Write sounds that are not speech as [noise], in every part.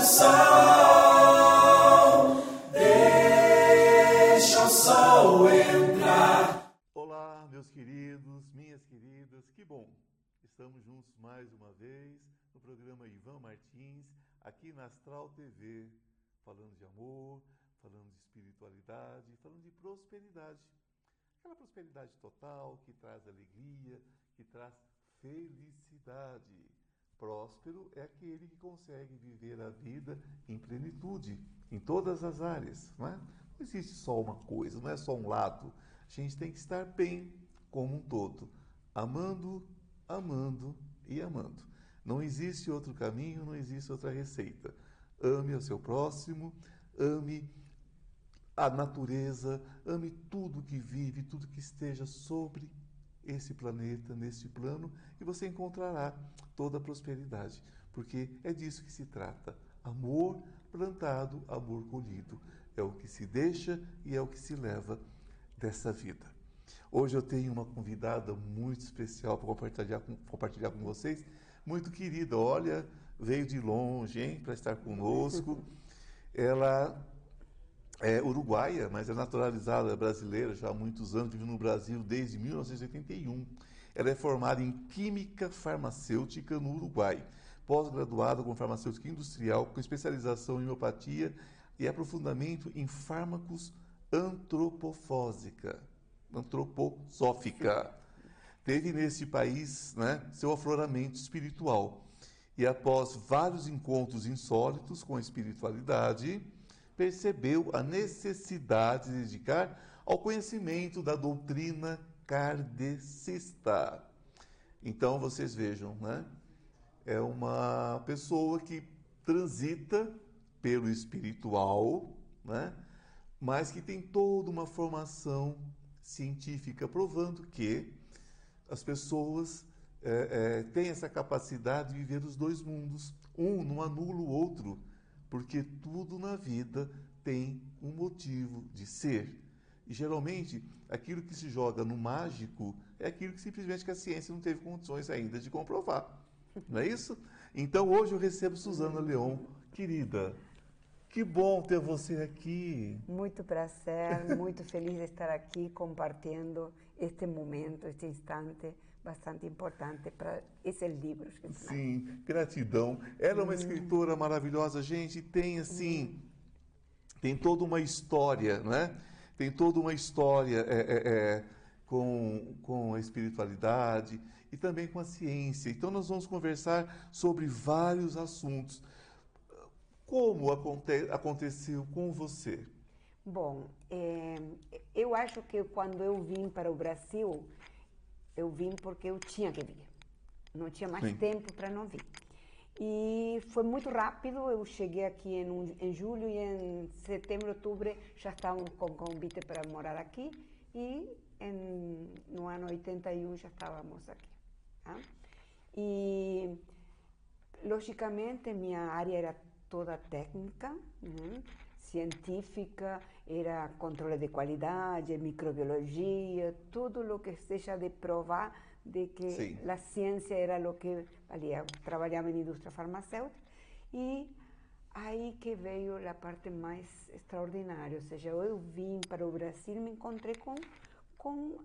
sol, deixa o sol entrar. Olá, meus queridos, minhas queridas, que bom. Estamos juntos mais uma vez no programa Ivan Martins, aqui na Astral TV, falando de amor, falando de espiritualidade, falando de prosperidade. Aquela prosperidade total que traz alegria, que traz felicidade. Próspero é aquele que consegue viver a vida em plenitude, em todas as áreas. Não, é? não existe só uma coisa, não é só um lado. A gente tem que estar bem como um todo, amando, amando e amando. Não existe outro caminho, não existe outra receita. Ame o seu próximo, ame a natureza, ame tudo que vive, tudo que esteja sobre esse planeta, neste plano, e você encontrará toda a prosperidade, porque é disso que se trata. Amor plantado, amor colhido. É o que se deixa e é o que se leva dessa vida. Hoje eu tenho uma convidada muito especial para compartilhar com, compartilhar com vocês, muito querida. Olha, veio de longe, hein, para estar conosco. [laughs] Ela é uruguaia, mas é naturalizada brasileira já há muitos anos, vive no Brasil desde 1981. Ela é formada em Química Farmacêutica no Uruguai, pós-graduada com farmacêutica industrial, com especialização em homeopatia e aprofundamento em fármacos antropofósica, antroposófica. Teve nesse país né, seu afloramento espiritual. E após vários encontros insólitos com a espiritualidade, percebeu a necessidade de dedicar ao conhecimento da doutrina kardecista. Então vocês vejam, né? É uma pessoa que transita pelo espiritual, né? Mas que tem toda uma formação científica provando que as pessoas é, é, têm essa capacidade de viver os dois mundos. Um não anula o outro porque tudo na vida tem um motivo de ser. E geralmente, aquilo que se joga no mágico é aquilo que simplesmente que a ciência não teve condições ainda de comprovar. Não é isso? Então hoje eu recebo Suzana Leon, querida. Que bom ter você aqui. Muito prazer, muito feliz de estar aqui compartilhando este momento, este instante bastante importante para esses livros. Que Sim, gratidão. Ela é uma escritora maravilhosa, gente, tem assim, tem toda uma história, não é? Tem toda uma história é, é, é, com, com a espiritualidade e também com a ciência. Então nós vamos conversar sobre vários assuntos. Como aconte aconteceu com você? Bom, é, eu acho que quando eu vim para o Brasil, eu vim porque eu tinha que vir. Não tinha mais Sim. tempo para não vir. E foi muito rápido, eu cheguei aqui em, um, em julho e em setembro, outubro já estávamos com convite para morar aqui e em, no ano 81 já estávamos aqui. Tá? E, logicamente, minha área era toda técnica, né? Científica, era controle de qualidade, microbiologia, tudo o que seja de provar de que Sim. a ciência era o que valia. Trabalhava em indústria farmacêutica e aí que veio a parte mais extraordinária, ou seja, eu vim para o Brasil e me encontrei com, com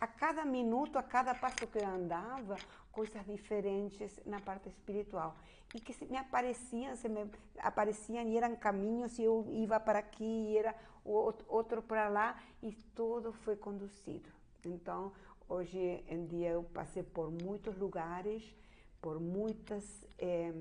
a cada minuto, a cada passo que eu andava, coisas diferentes na parte espiritual e que se me apareciam, se me apareciam e eram caminhos e eu ia para aqui e era outro para lá e tudo foi conduzido. Então, hoje em dia eu passei por muitos lugares, por muitas é,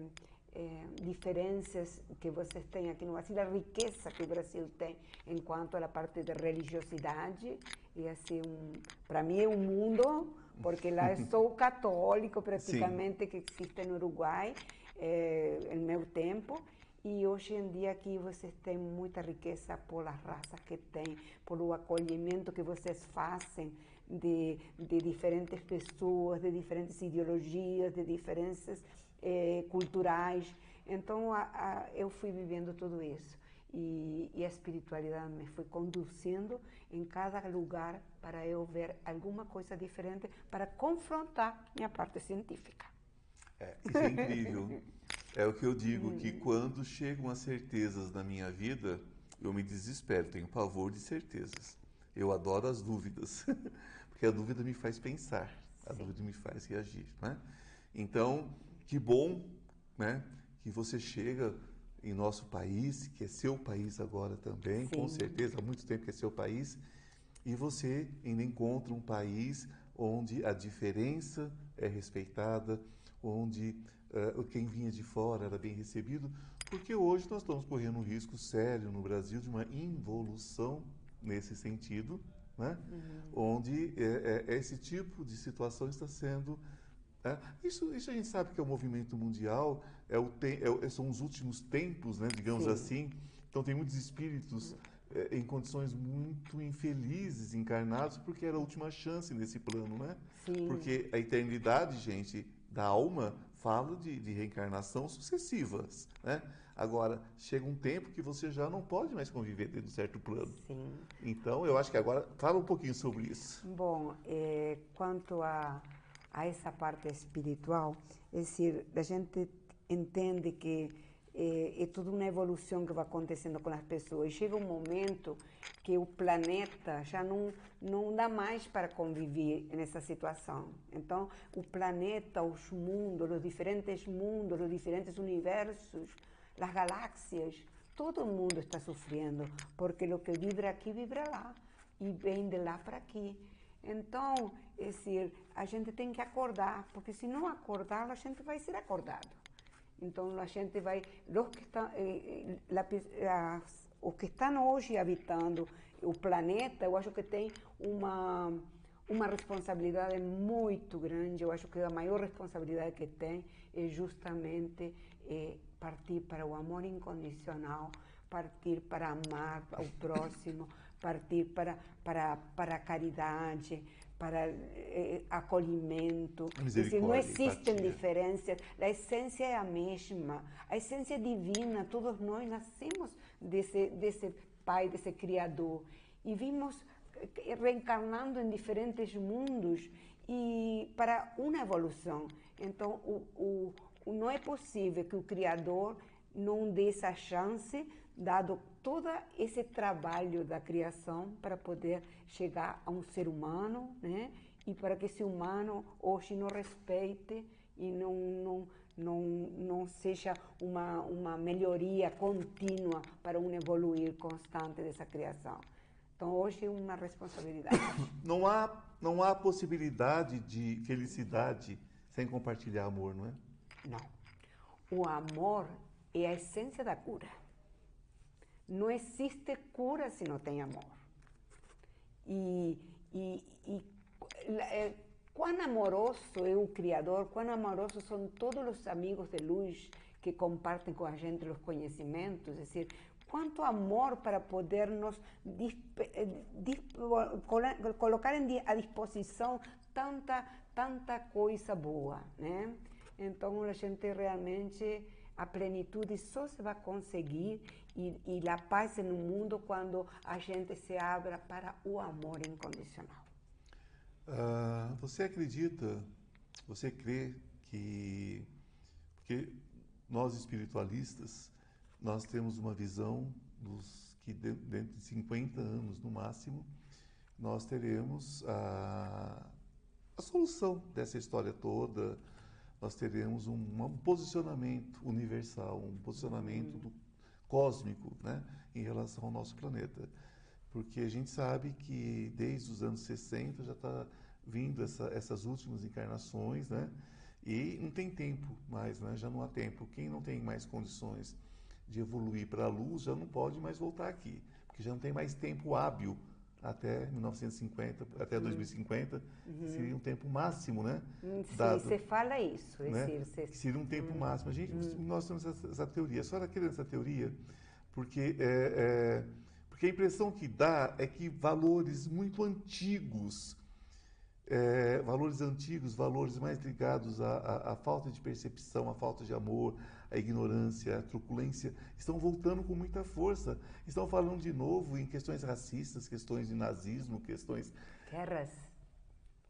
é, diferenças que vocês têm aqui no Brasil, a riqueza que o Brasil tem enquanto à parte de religiosidade e assim um, para mim é um mundo porque lá sou [laughs] católico praticamente Sim. que existe no Uruguai é, em meu tempo. E hoje em dia aqui vocês têm muita riqueza pelas raças que têm, pelo acolhimento que vocês fazem de, de diferentes pessoas, de diferentes ideologias, de diferenças eh, culturais. Então a, a, eu fui vivendo tudo isso. E, e, a espiritualidade me foi conduzindo em cada lugar para eu ver alguma coisa diferente para confrontar minha parte científica. É, isso é incrível. É o que eu digo, hum. que quando chegam as certezas na minha vida, eu me desespero, tenho pavor de certezas. Eu adoro as dúvidas, [laughs] porque a dúvida me faz pensar, a Sim. dúvida me faz reagir. Né? Então, que bom né, que você chega em nosso país, que é seu país agora também, Sim. com certeza, há muito tempo que é seu país, e você ainda encontra um país onde a diferença é respeitada, onde uh, quem vinha de fora era bem recebido, porque hoje nós estamos correndo um risco sério no Brasil de uma involução nesse sentido, né? Uhum. onde é, é, esse tipo de situação está sendo. É, isso, isso a gente sabe que é o movimento mundial, é o te, é, são os últimos tempos, né, digamos Sim. assim. Então, tem muitos espíritos é, em condições muito infelizes encarnados, porque era a última chance nesse plano, né? Sim. Porque a eternidade, gente, da alma fala de, de reencarnação sucessivas, né? Agora, chega um tempo que você já não pode mais conviver dentro de um certo plano. Sim. Então, eu acho que agora, fala um pouquinho sobre isso. Bom, é, quanto a, a essa parte espiritual, é decir, a gente entende que é, é toda uma evolução que vai acontecendo com as pessoas. Chega um momento que o planeta já não, não dá mais para conviver nessa situação. Então, o planeta, os mundos, os diferentes mundos, os diferentes universos, as galáxias, todo mundo está sofrendo, porque o que vibra aqui vibra lá e vem de lá para aqui. Então, é a gente tem que acordar, porque se não acordar, a gente vai ser acordado. Então, a gente vai, os que estão, eh, eh os que estão hoje habitando o planeta, eu acho que tem uma uma responsabilidade muito grande. Eu acho que a maior responsabilidade que tem é justamente é, partir para o amor incondicional, partir para amar o [laughs] próximo, partir para, para, para a caridade, para eh, acolhimento. Dizer, não existem diferenças, a essência é a mesma, a essência divina, todos nós nascemos desse, desse Pai, desse Criador, e vimos eh, reencarnando em diferentes mundos e para uma evolução. Então, o, o, não é possível que o Criador não dê essa chance, dado todo esse trabalho da criação, para poder chegar a um ser humano, né? E para que esse humano hoje não respeite e não, não, não, não seja uma, uma melhoria contínua para um evoluir constante dessa criação. Então, hoje é uma responsabilidade. [coughs] Não há, não há possibilidade de felicidade sem compartilhar amor, não é? Não. O amor é a essência da cura. Não existe cura se não tem amor. E, e, e quão amoroso é o Criador, quão amorosos são todos os amigos de luz que compartem com a gente os conhecimentos, é dizer, quanto amor para poder nos eh, colocar à disposição tanta, tanta coisa boa, né? Então, a gente realmente, a plenitude só se vai conseguir e, e a paz no mundo quando a gente se abra para o amor incondicional. Uh, você acredita, você crê que, porque nós espiritualistas, nós temos uma visão dos que dentro de 50 anos no máximo, nós teremos a, a solução dessa história toda, nós teremos um, um posicionamento universal, um posicionamento do, cósmico né, em relação ao nosso planeta. Porque a gente sabe que desde os anos 60 já está vindo essa, essas últimas encarnações, né? E não tem tempo mais, né? Já não há tempo. Quem não tem mais condições de evoluir para a luz já não pode mais voltar aqui, porque já não tem mais tempo hábil até 1950, até 2050, uhum. seria um tempo máximo, né? Hum, sim, Dado, você fala isso. Né? Você... Seria um tempo uhum. máximo. A gente, uhum. Nós temos essa, essa teoria. Só querendo essa teoria porque, é, é, porque a impressão que dá é que valores muito antigos, é, valores antigos, valores mais ligados à, à, à falta de percepção, à falta de amor, a ignorância, a truculência, estão voltando com muita força. Estão falando de novo em questões racistas, questões de nazismo, questões. Guerras.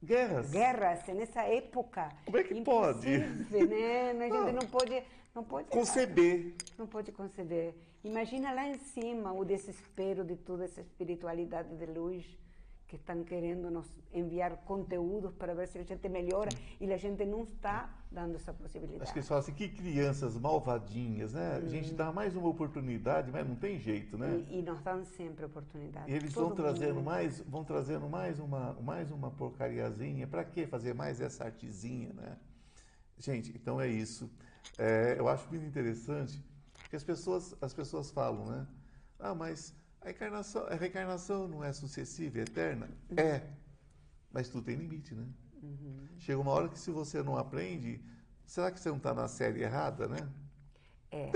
Guerras. Guerras, nessa época. Como é que pode? Né? [laughs] A gente não pode não pode conceber. Não pode conceber. Imagina lá em cima o desespero de toda essa espiritualidade de luz que estão querendo nos enviar conteúdos para ver se a gente melhora e a gente não está dando essa possibilidade. Acho que eles falam assim, que crianças malvadinhas, né? A gente dá mais uma oportunidade, mas não tem jeito, né? E, e nos dão sempre oportunidade. E eles vão trazendo mais, vão trazendo mais uma, mais uma porcariazinha. Para que fazer mais essa artezinha, né? Gente, então é isso. É, eu acho muito interessante que as pessoas, as pessoas falam, né? Ah, mas a encarnação, a reencarnação não é sucessiva, é eterna? É, mas tudo tem limite, né? Uhum. Chega uma hora que se você não aprende, será que você não está na série errada, né? É.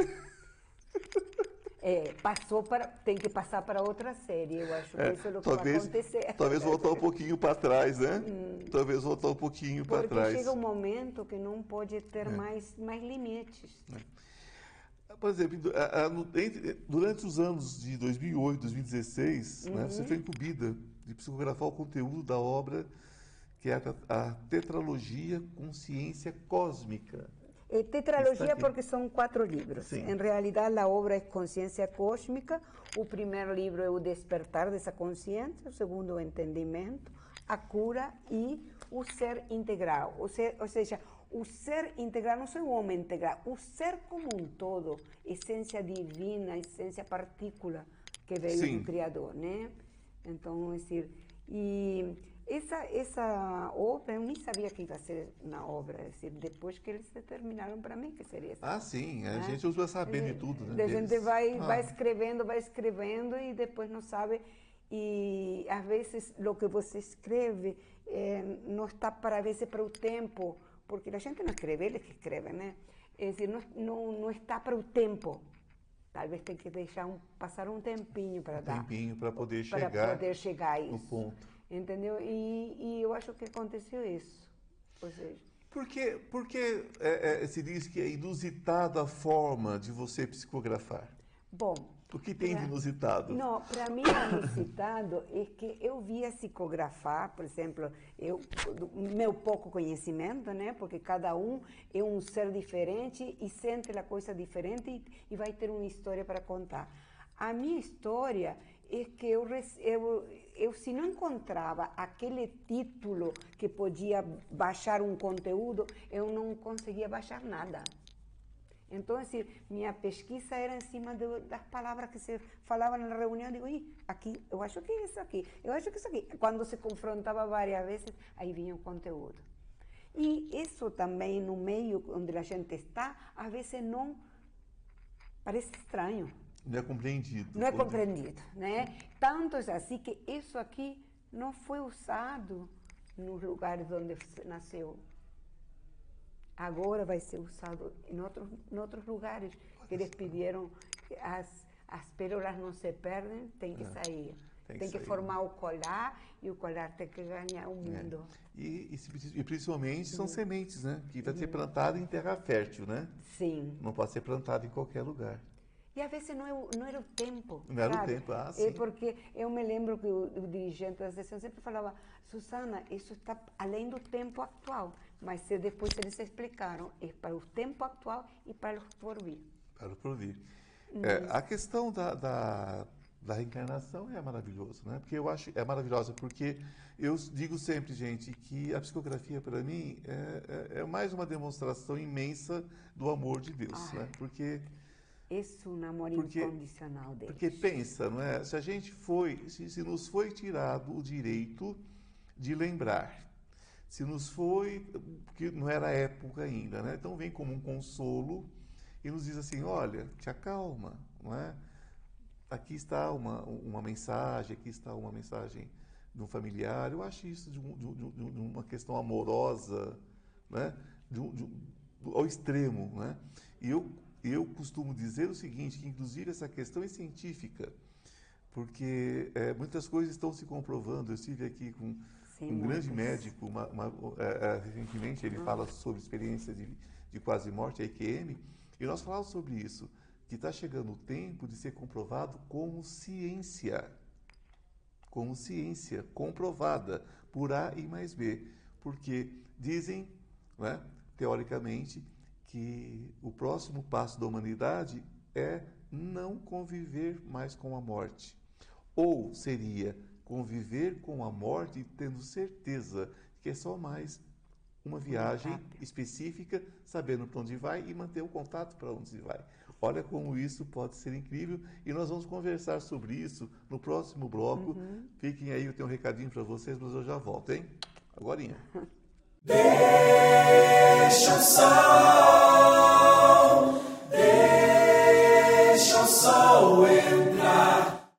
É, passou para, tem que passar para outra série. Eu acho que é, isso é o que talvez, vai acontecer. Talvez voltar um pouquinho para trás, né? Hum. Talvez voltar um pouquinho para trás. Porque chega um momento que não pode ter é. mais, mais limites. É. Por exemplo, durante os anos de 2008, 2016, uhum. né, você foi incumbida de psicografar o conteúdo da obra que é a, a Tetralogia Consciência Cósmica. É tetralogia porque são quatro livros. Sim. Em realidade, a obra é Consciência Cósmica. O primeiro livro é o Despertar dessa Consciência. O segundo, o Entendimento, a Cura e o Ser Integral. Ser, ou seja, o ser integral, não só o homem integral, o ser como um todo, essência divina, essência partícula que veio Sim. do Criador, né? Então, é dizer, e essa, essa obra, eu nem sabia que ia ser uma obra, é dizer, depois que eles determinaram para mim que seria essa. Ah, sim, a né? gente usa sabendo de tudo, né? A gente vai, ah. vai escrevendo, vai escrevendo e depois não sabe. E às vezes o que você escreve é, não está para, às vezes, para o tempo, porque a gente não escreve, eles que escrevem, né? É dizer, não, não, não está para o tempo Talvez tem que deixar um, passar um tempinho para um dar. tempinho para poder chegar. Para poder chegar a isso. No ponto. Entendeu? E, e eu acho que aconteceu isso. Ou seja. Por que, por que é, é, se diz que é inusitada a forma de você psicografar? Bom, o que tem pra, de inusitado? Não, para mim o inusitado é que eu via psicografar, por exemplo, eu, meu pouco conhecimento, né? Porque cada um é um ser diferente e sente a coisa diferente e, e vai ter uma história para contar. A minha história é que eu, eu, eu, se não encontrava aquele título que podia baixar um conteúdo, eu não conseguia baixar nada. Então, assim, minha pesquisa era em cima de, das palavras que se falavam na reunião. Digo, Ih, aqui, eu acho que é isso aqui, eu acho que é isso aqui. Quando se confrontava várias vezes, aí vinha o conteúdo. E isso também, no meio onde a gente está, às vezes não parece estranho. Não é compreendido. Não é compreendido, né? Tanto é assim que isso aqui não foi usado nos lugares onde nasceu agora vai ser usado em outros, em outros lugares que eles pediram as as pérolas não se perdem, tem que é, sair. Tem, tem que, que formar o colar e o colar tem que ganhar o é. mundo. É. E, e, e, principalmente são uhum. sementes, né? Que vai uhum. ser plantada em terra fértil, né? Sim. Não pode ser plantada em qualquer lugar. E às vezes não, é, não era o tempo. Não era sabe? o tempo, ah, sim. É porque eu me lembro que o, o dirigente da sessão sempre falava, Susana, isso está além do tempo atual. Mas se depois eles explicaram, é para o tempo atual e para o porvir. Para o porvir. É, a questão da, da, da, reencarnação é maravilhosa, né? Porque eu acho é maravilhosa porque eu digo sempre, gente, que a psicografia para mim é, é, é, mais uma demonstração imensa do amor de Deus, ah, né? Porque esse é um amor porque, incondicional dele. Porque pensa, não é? Se a gente foi, se, se nos foi tirado o direito de lembrar, se nos foi, porque não era época ainda, né? Então vem como um consolo e nos diz assim, olha, te acalma, não é? Aqui está uma, uma mensagem, aqui está uma mensagem de um familiar. Eu acho isso de, um, de, de uma questão amorosa, né? De, ao extremo, né? E eu, eu costumo dizer o seguinte, que inclusive essa questão é científica, porque é, muitas coisas estão se comprovando. Eu estive aqui com Sim, um grande médico, uma, uma, é, recentemente, ele fala sobre experiência de, de quase morte, a EQM, e nós falamos sobre isso, que está chegando o tempo de ser comprovado como ciência. Como ciência comprovada por A e mais B. Porque dizem, né, teoricamente, que o próximo passo da humanidade é não conviver mais com a morte. Ou seria conviver com a morte tendo certeza que é só mais uma viagem específica, sabendo para onde vai e manter o contato para onde se vai. Olha como isso pode ser incrível e nós vamos conversar sobre isso no próximo bloco. Uhum. Fiquem aí, eu tenho um recadinho para vocês, mas eu já volto, hein? Agorinha. [laughs] Deixa o sol, deixa o sol.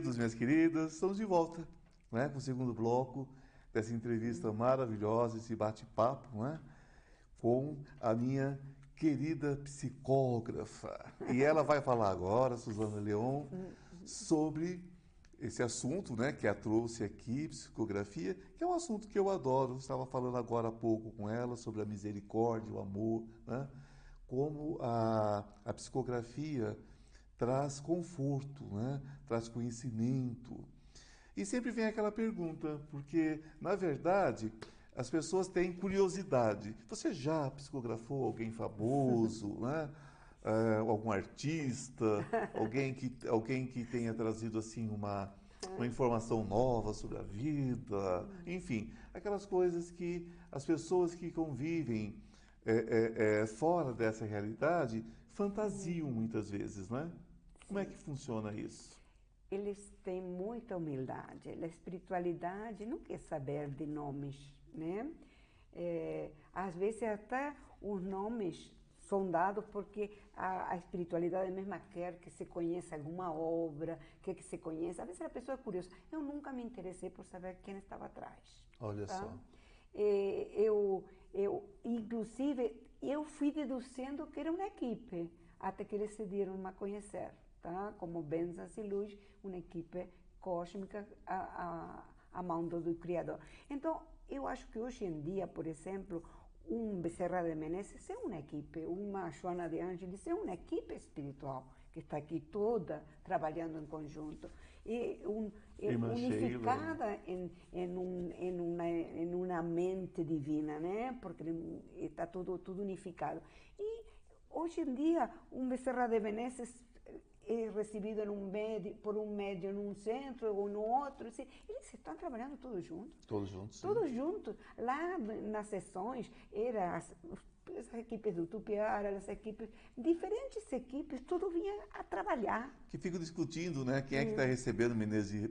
queridos, minhas queridas, estamos de volta né, com o segundo bloco dessa entrevista maravilhosa, esse bate-papo né, com a minha querida psicógrafa. E ela vai falar agora, Suzana Leon, sobre esse assunto, né, que a trouxe aqui, psicografia, que é um assunto que eu adoro. Eu estava falando agora há pouco com ela sobre a misericórdia, o amor, né? Como a, a psicografia traz conforto, né? Traz conhecimento. E sempre vem aquela pergunta, porque na verdade as pessoas têm curiosidade. Você já psicografou alguém famoso, [laughs] né? É, algum artista, alguém que, alguém que tenha trazido assim uma, uma informação nova sobre a vida, enfim, aquelas coisas que as pessoas que convivem é, é, fora dessa realidade fantasiam muitas vezes, né? Como é que funciona isso? Eles têm muita humildade. A espiritualidade não quer saber de nomes né? É, às vezes até os nomes são dados porque a, a, espiritualidade mesma quer que se conheça alguma obra, quer que se conheça. Às vezes a pessoa é curiosa. Eu nunca me interessei por saber quem estava atrás. Olha tá? só. É, eu, eu, inclusive, eu fui deduzindo que era uma equipe, até que eles se deram a conhecer, tá? Como bênçãos e luz, uma equipe cósmica a, a, a mão do Criador. Então, eu acho que hoje em dia, por exemplo, um Becerra de Menezes é uma equipe, uma Joana de Ângeles é uma equipe espiritual que está aqui toda trabalhando em conjunto e um, é unificada em, em, um, em, uma, em uma mente divina, né? Porque está tudo, tudo unificado. E hoje em dia, um Becerra de Menezes é recebido um médio, por um médio num centro ou no outro. Assim, eles estão trabalhando todos juntos. Todos juntos. Todos juntos. Lá nas sessões, era as, as equipes do Tupiara, as equipes, diferentes equipes, tudo vinha a trabalhar. Que ficam discutindo, né? Quem é que está recebendo Menezes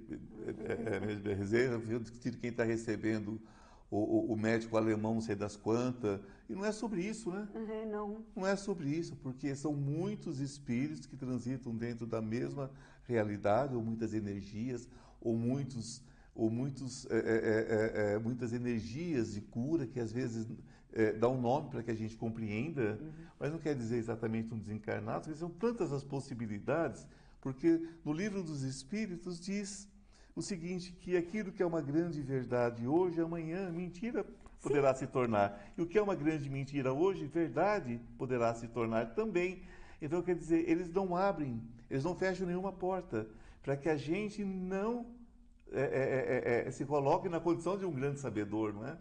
de Reserva, ficam discutindo quem está recebendo o, o, médico alemão, não sei das quantas. E não é sobre isso, né? Uhum, não. Não é sobre isso, porque são muitos espíritos que transitam dentro da mesma realidade, ou muitas energias, ou muitos ou muitos, é, é, é, muitas energias de cura que às vezes dão um nome para que a gente compreenda, uhum. mas não quer dizer exatamente um desencarnado, porque são tantas as possibilidades, porque no livro dos Espíritos diz o seguinte, que aquilo que é uma grande verdade hoje, amanhã, mentira poderá Sim. se tornar. E o que é uma grande mentira hoje, verdade poderá se tornar também. Então, quer dizer, eles não abrem, eles não fecham nenhuma porta para que a gente não é, é, é, é se coloquem na condição de um grande sabedor, não é?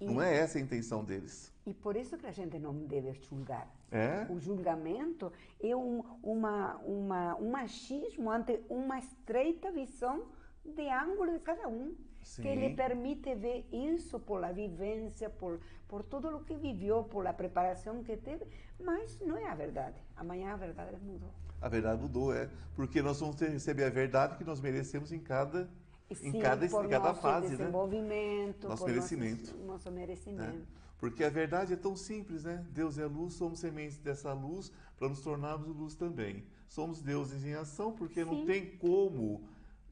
E, não é essa a intenção deles. E por isso que a gente não deve julgar. É? O julgamento é um, uma, uma, um machismo ante uma estreita visão de ângulo de cada um. Sim. que lhe permite ver isso por a vivência, por, por tudo o que viveu, por a preparação que teve, mas não é a verdade. Amanhã a verdade mudou. A verdade mudou, é. Porque nós vamos receber a verdade que nós merecemos em cada Sim, em cada, por em cada fase, né? né? Nosso merecimento. Nosso, nosso merecimento. É. Porque a verdade é tão simples, né? Deus é luz, somos sementes dessa luz para nos tornarmos luz também. Somos deuses em ação porque Sim. não tem como,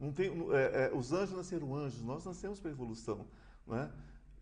não tem, é, é, os anjos nasceram anjos, nós nascemos para a evolução, né?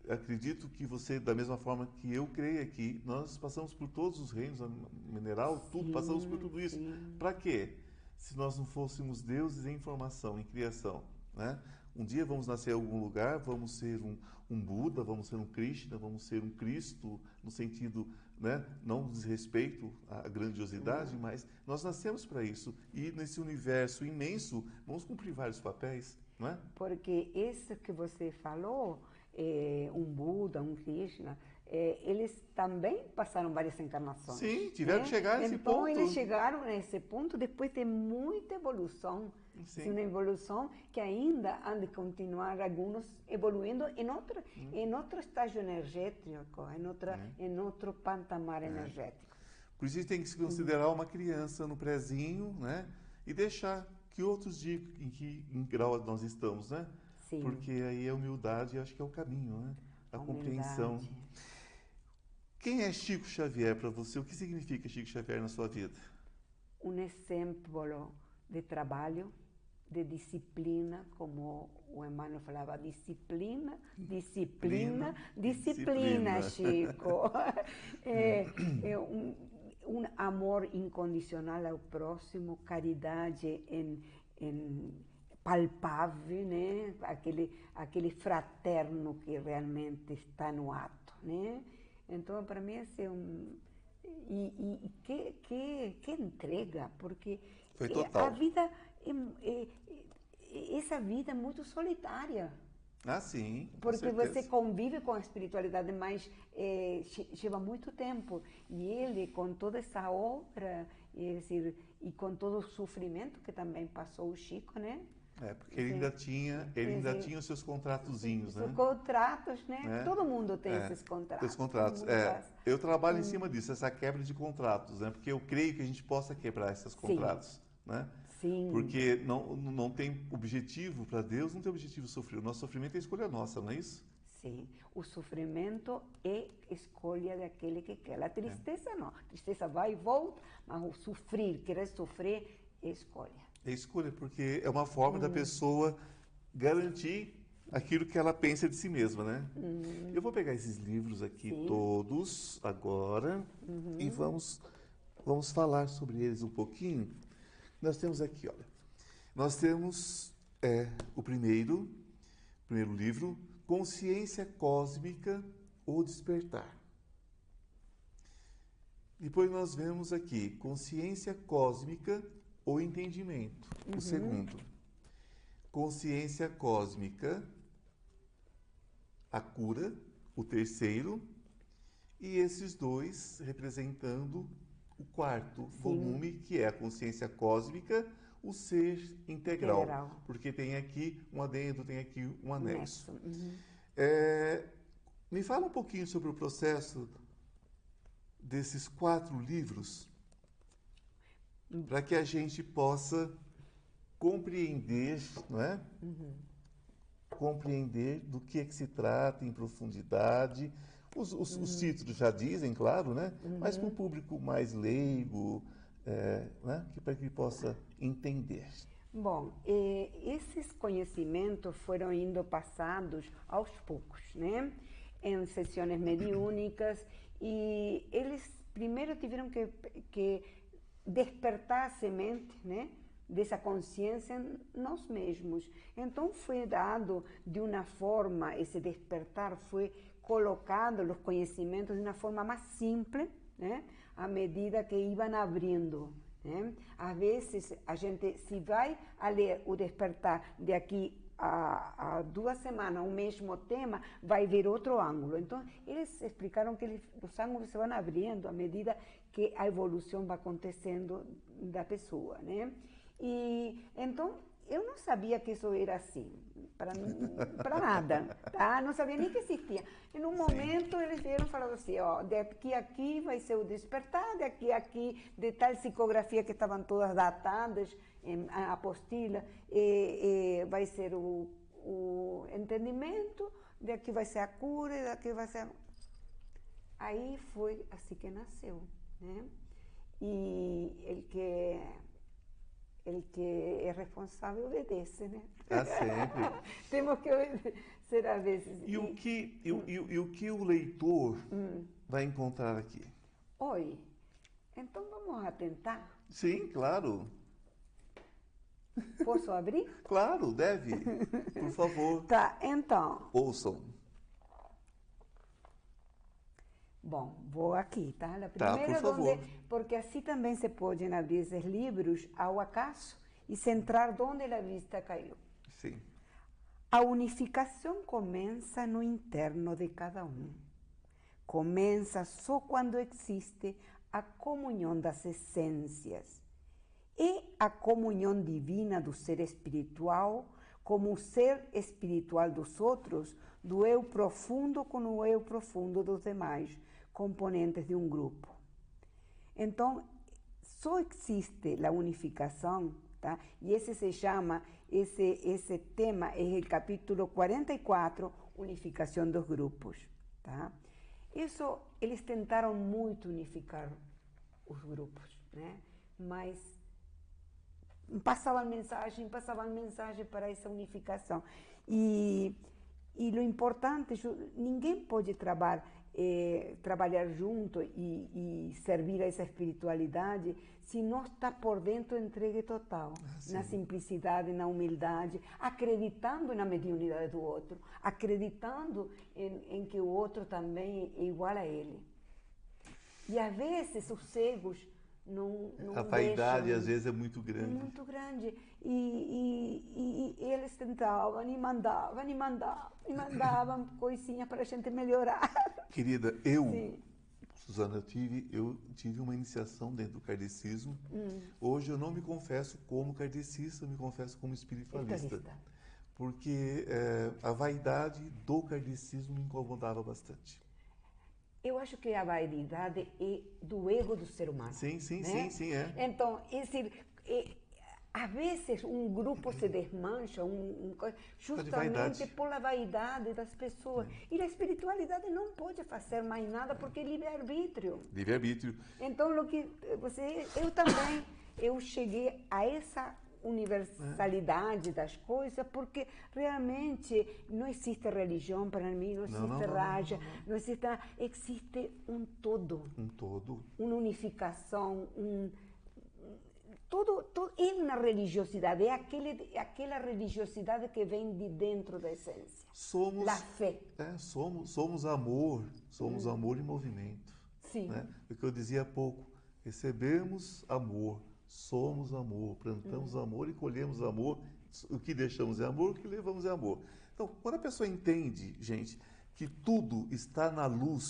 Acredito que você, da mesma forma que eu creio aqui, nós passamos por todos os reinos, mineral, tudo, sim, passamos por tudo isso. Para quê? Se nós não fôssemos deuses em formação, em criação, né? Um dia vamos nascer em algum lugar, vamos ser um, um Buda, vamos ser um Krishna, vamos ser um Cristo, no sentido, né, não desrespeito à grandiosidade, mas nós nascemos para isso. E nesse universo imenso, vamos cumprir vários papéis, não é? Porque isso que você falou, é, um Buda, um Krishna, é, eles também passaram várias encarnações. Sim, tiveram né? que chegar nesse então, ponto. Então, eles chegaram nesse ponto depois de muita evolução. Sim. Uma evolução que ainda há de continuar alguns evoluindo em outro, hum. em outro estágio energético, em, outra, é. em outro patamar é. energético. Por isso, a gente tem que se considerar uma criança no prezinho, né? E deixar que outros digam em que em grau nós estamos, né? Sim. Porque aí a humildade, acho que é o caminho, né? A, a compreensão. Quem é Chico Xavier para você? O que significa Chico Xavier na sua vida? Um exemplo de trabalho, de disciplina, como o Emmanuel falava, disciplina, disciplina, disciplina, disciplina Chico. [laughs] é, é um, um, amor incondicional ao próximo, caridade em, em palpável, né? aquele, aquele fraterno que realmente está no ato. Né? Então, para mim, é um. E, e, que, que, que entrega, porque a vida, é, é, é, essa vida é muito solitária. Ah, sim. Porque você convive com a espiritualidade, mas é, leva muito tempo. E ele, com toda essa obra, e, dizer, e com todo o sofrimento que também passou o Chico, né? É, porque ele ainda tinha, ele ainda tinha os seus contratozinhos, né? Os contratos, né? É. Todo mundo tem é. esses contratos. Esses contratos, é. Eu trabalho hum. em cima disso, essa quebra de contratos, né? Porque eu creio que a gente possa quebrar esses contratos, Sim. né? Sim. Porque não, não tem objetivo para Deus, não tem objetivo sofrer. O nosso sofrimento é escolha nossa, não é isso? Sim. O sofrimento é escolha daquele que quer. A tristeza é. não. A tristeza vai e volta, mas o sofrer, querer sofrer, é escolha. É escolha, porque é uma forma da pessoa garantir aquilo que ela pensa de si mesma, né? Uhum. Eu vou pegar esses livros aqui Sim. todos agora uhum. e vamos vamos falar sobre eles um pouquinho. Nós temos aqui, olha, nós temos é, o primeiro, primeiro livro, Consciência Cósmica ou Despertar. Depois nós vemos aqui Consciência Cósmica o entendimento. Uhum. O segundo, consciência cósmica, a cura. O terceiro, e esses dois representando o quarto Sim. volume, que é a consciência cósmica, o ser integral. integral. Porque tem aqui um adendo, tem aqui um anexo. Uhum. É, me fala um pouquinho sobre o processo desses quatro livros para que a gente possa compreender, não é? Uhum. Compreender do que é que se trata em profundidade. Os, os, uhum. os títulos já dizem, claro, né? Uhum. Mas para o público mais leigo, é, né? que para que ele possa entender. Bom, eh, esses conhecimentos foram indo passados aos poucos, né? Em sessões mediúnicas e eles primeiro tiveram que, que despertar a semente, né? dessa consciência em nós mesmos. Então foi dado de uma forma, esse despertar foi colocado os conhecimentos de uma forma mais simples, né? à medida que iam abrindo. Né? Às vezes a gente se vai a ler o despertar de aqui a, a, duas semanas o mesmo tema, vai ver outro ângulo. Então, eles explicaram que eles, os ângulos se vão abrindo à medida que a evolução vai acontecendo da pessoa, né? E então eu não sabia que isso era assim, para nada, tá? Não sabia nem que existia. E num momento eles vieram falando assim, ó, daqui a aqui vai ser o despertar, daqui a aqui, de tal psicografia que estavam todas datadas, em a apostila, e, e vai ser o, o entendimento, daqui vai ser a cura, daqui vai ser... Aí foi assim que nasceu, né? E ele que ele que é responsável obedece, né? Ah, sempre. [laughs] Temos que ser às vezes. E o que, e, hum. e, e o, que o leitor hum. vai encontrar aqui? Oi, então vamos atentar? Sim, claro. Posso abrir? Claro, deve. Por favor. [laughs] Tá, então. Ouçam. Bom, vou aqui, tá? A primeira tá, por favor. Donde, porque assim também se podem abrir esses livros ao acaso e centrar onde a vista caiu. Sim. A unificação começa no interno de cada um. Começa só quando existe a comunhão das essências e a comunhão divina do ser espiritual como o ser espiritual dos outros, do eu profundo com o eu profundo dos demais componentes de um grupo. Então, só existe a unificação, tá? e esse se chama, esse, esse tema é o capítulo 44, Unificação dos Grupos. Tá? Isso, eles tentaram muito unificar os grupos, né? mas passavam mensagem, passavam mensagem para essa unificação. E, e o importante, ninguém pode trabalhar é, trabalhar junto e, e, servir a essa espiritualidade se não está por dentro entregue total, ah, na simplicidade, na humildade, acreditando na mediunidade do outro, acreditando em, em, que o outro também é igual a ele. E às vezes os cegos não, não A vaidade deixam, às vezes é muito grande. Muito grande. E, e, e, eles tentavam e mandavam e mandavam e mandavam [coughs] coisinhas para a gente melhorar. Querida, eu, Sim. Suzana, eu tive, eu tive uma iniciação dentro do kardecismo. Hum. Hoje eu não me confesso como kardecista, eu me confesso como espiritualista. Porque é, a vaidade do kardecismo me incomodava bastante. Eu acho que a vaidade é do ego do ser humano. Sim, sim, né? sim, sim, é. Então, esse, é, às vezes um grupo se desmancha um, um, justamente pela vaidade das pessoas. E a espiritualidade não pode fazer mais nada porque é livre-arbítrio. Livre-arbítrio. Então, o que você, eu também, eu cheguei a essa universalidade das coisas, porque realmente não existe religião para mim, não existe não, não, raja, não, não, existe existe um todo. Um todo. Uma unificação, um todo, todo é uma religiosidade, é aquele, aquela religiosidade que vem de dentro da essência. Somos a fé. É, somos, somos amor, somos hum. amor em movimento. Sim. Né? O que eu dizia há pouco, recebemos amor, somos amor, plantamos hum. amor e colhemos amor. O que deixamos é amor, o que levamos é amor. Então, quando a pessoa entende, gente, que tudo está na luz,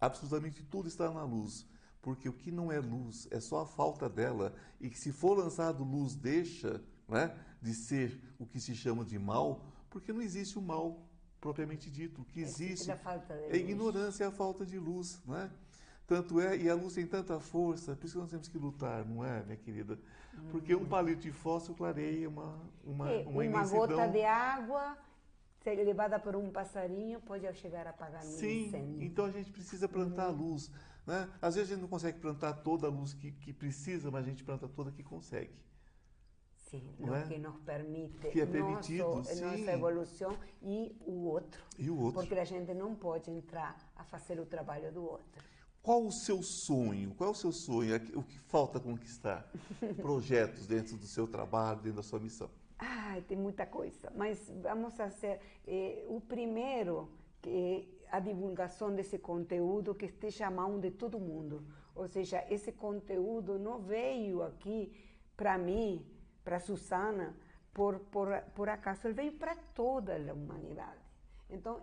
absolutamente tudo está na luz, porque o que não é luz é só a falta dela, e que se for lançado luz, deixa né, de ser o que se chama de mal, porque não existe o mal propriamente dito. O que existe é a ignorância, é a falta de luz. Né? Tanto é, e a luz tem tanta força, por isso que nós temos que lutar, não é, minha querida? Porque um palito de fósforo clareia uma, uma, é, uma, uma gota de água ser levada por um passarinho pode chegar a apagar um Sim, incêndio. Sim, então a gente precisa plantar uhum. a luz. Né? Às vezes a gente não consegue plantar toda a luz que, que precisa, mas a gente planta toda que consegue. Sim, o é? que nos permite que é permitido, nosso, nossa evolução e o outro. E o outro. Porque a gente não pode entrar a fazer o trabalho do outro. Qual o seu sonho? Qual é o seu sonho? O que falta conquistar? [laughs] Projetos dentro do seu trabalho, dentro da sua missão? Ah, tem muita coisa, mas vamos fazer. Eh, o primeiro que a divulgação desse conteúdo que esteja à mão de todo mundo. Ou seja, esse conteúdo não veio aqui para mim, para Susana, por, por, por acaso, ele veio para toda a humanidade. Então,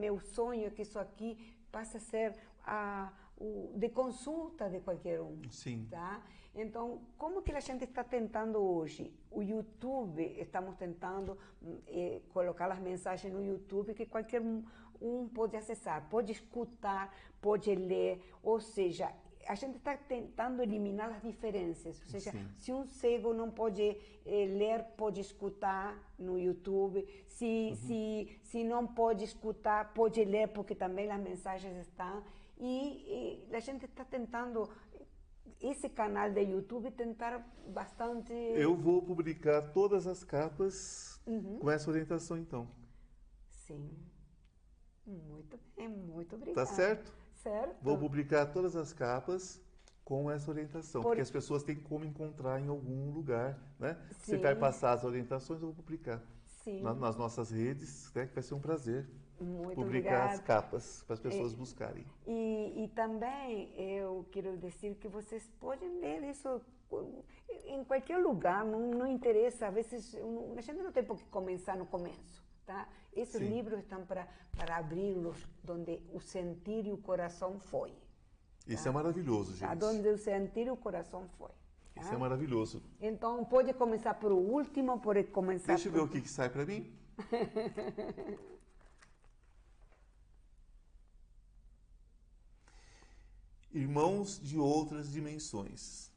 meu sonho é que isso aqui passe a ser a, o, de consulta de qualquer um. Sim. Tá? Então, como que a gente está tentando hoje? O YouTube, estamos tentando eh, colocar as mensagens no YouTube que qualquer um, um pode acessar, pode escutar, pode ler, ou seja, a gente está tentando eliminar as diferenças. Ou seja, Sim. se um cego não pode eh, ler, pode escutar no YouTube. Se, uhum. se, se não pode escutar, pode ler, porque também as mensagens estão. E, e a gente está tentando esse canal de YouTube tentar bastante. Eu vou publicar todas as capas uhum. com essa orientação, então. Sim. Muito bem, muito obrigada. Tá certo? Certo. Vou publicar todas as capas com essa orientação, Por... porque as pessoas têm como encontrar em algum lugar, né? Sim. Você vai passar as orientações, eu vou publicar Sim. nas nossas redes, né? que vai ser um prazer. Muito publicar obrigada. as capas para as pessoas e, buscarem. E, e, também eu quero dizer que vocês podem ler isso em qualquer lugar, não, não interessa. Às vezes a gente não tem por que começar no começo. Tá? Esses Sim. livros estão para, para abri-los onde o sentir e o coração foi. Isso tá? é maravilhoso, gente. Onde o sentir e o coração foi. Tá? Isso é maravilhoso. Então, pode começar por o último, pode começar Deixa eu ver o que, que sai para mim. [laughs] Irmãos de outras dimensões,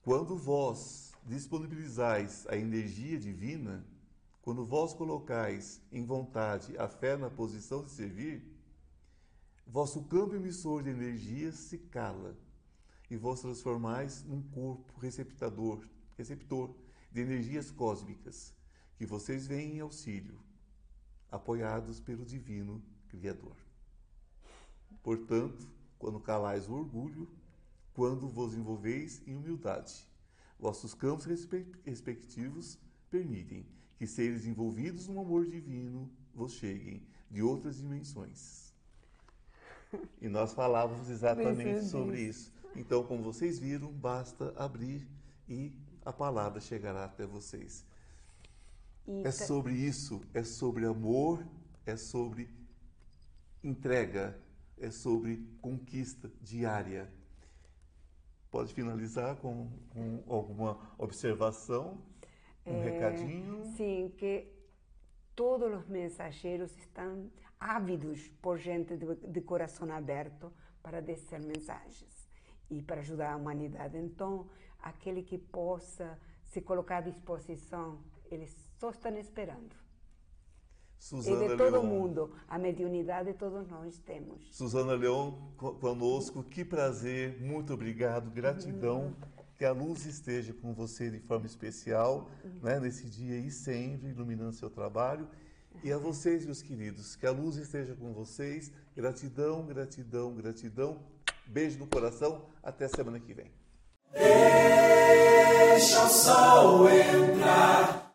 quando vós disponibilizais a energia divina, quando vós colocais em vontade a fé na posição de servir, vosso campo emissor de energia se cala e vós transformais num corpo receptador, receptor de energias cósmicas que vocês veem em auxílio, apoiados pelo divino Criador. Portanto, quando calais o orgulho, quando vos envolveis em humildade, vossos campos respectivos permitem que seres envolvidos no amor divino vos cheguem de outras dimensões. E nós falávamos exatamente sobre isso. Então, como vocês viram, basta abrir e a palavra chegará até vocês. É sobre isso, é sobre amor, é sobre entrega, é sobre conquista diária. Pode finalizar com, com alguma observação? Um é, recadinho? Sim, que todos os mensageiros estão ávidos por gente de, de coração aberto para descer mensagens e para ajudar a humanidade. Então, aquele que possa se colocar à disposição, eles só estão esperando. Suzana e de todo Leon. mundo, a mediunidade todos nós temos. Suzana Leon conosco, que prazer, muito obrigado, gratidão. Uhum que a luz esteja com você de forma especial, né, nesse dia e sempre, iluminando seu trabalho. E a vocês, meus queridos, que a luz esteja com vocês. Gratidão, gratidão, gratidão. Beijo no coração. Até semana que vem. Deixa o sol entrar.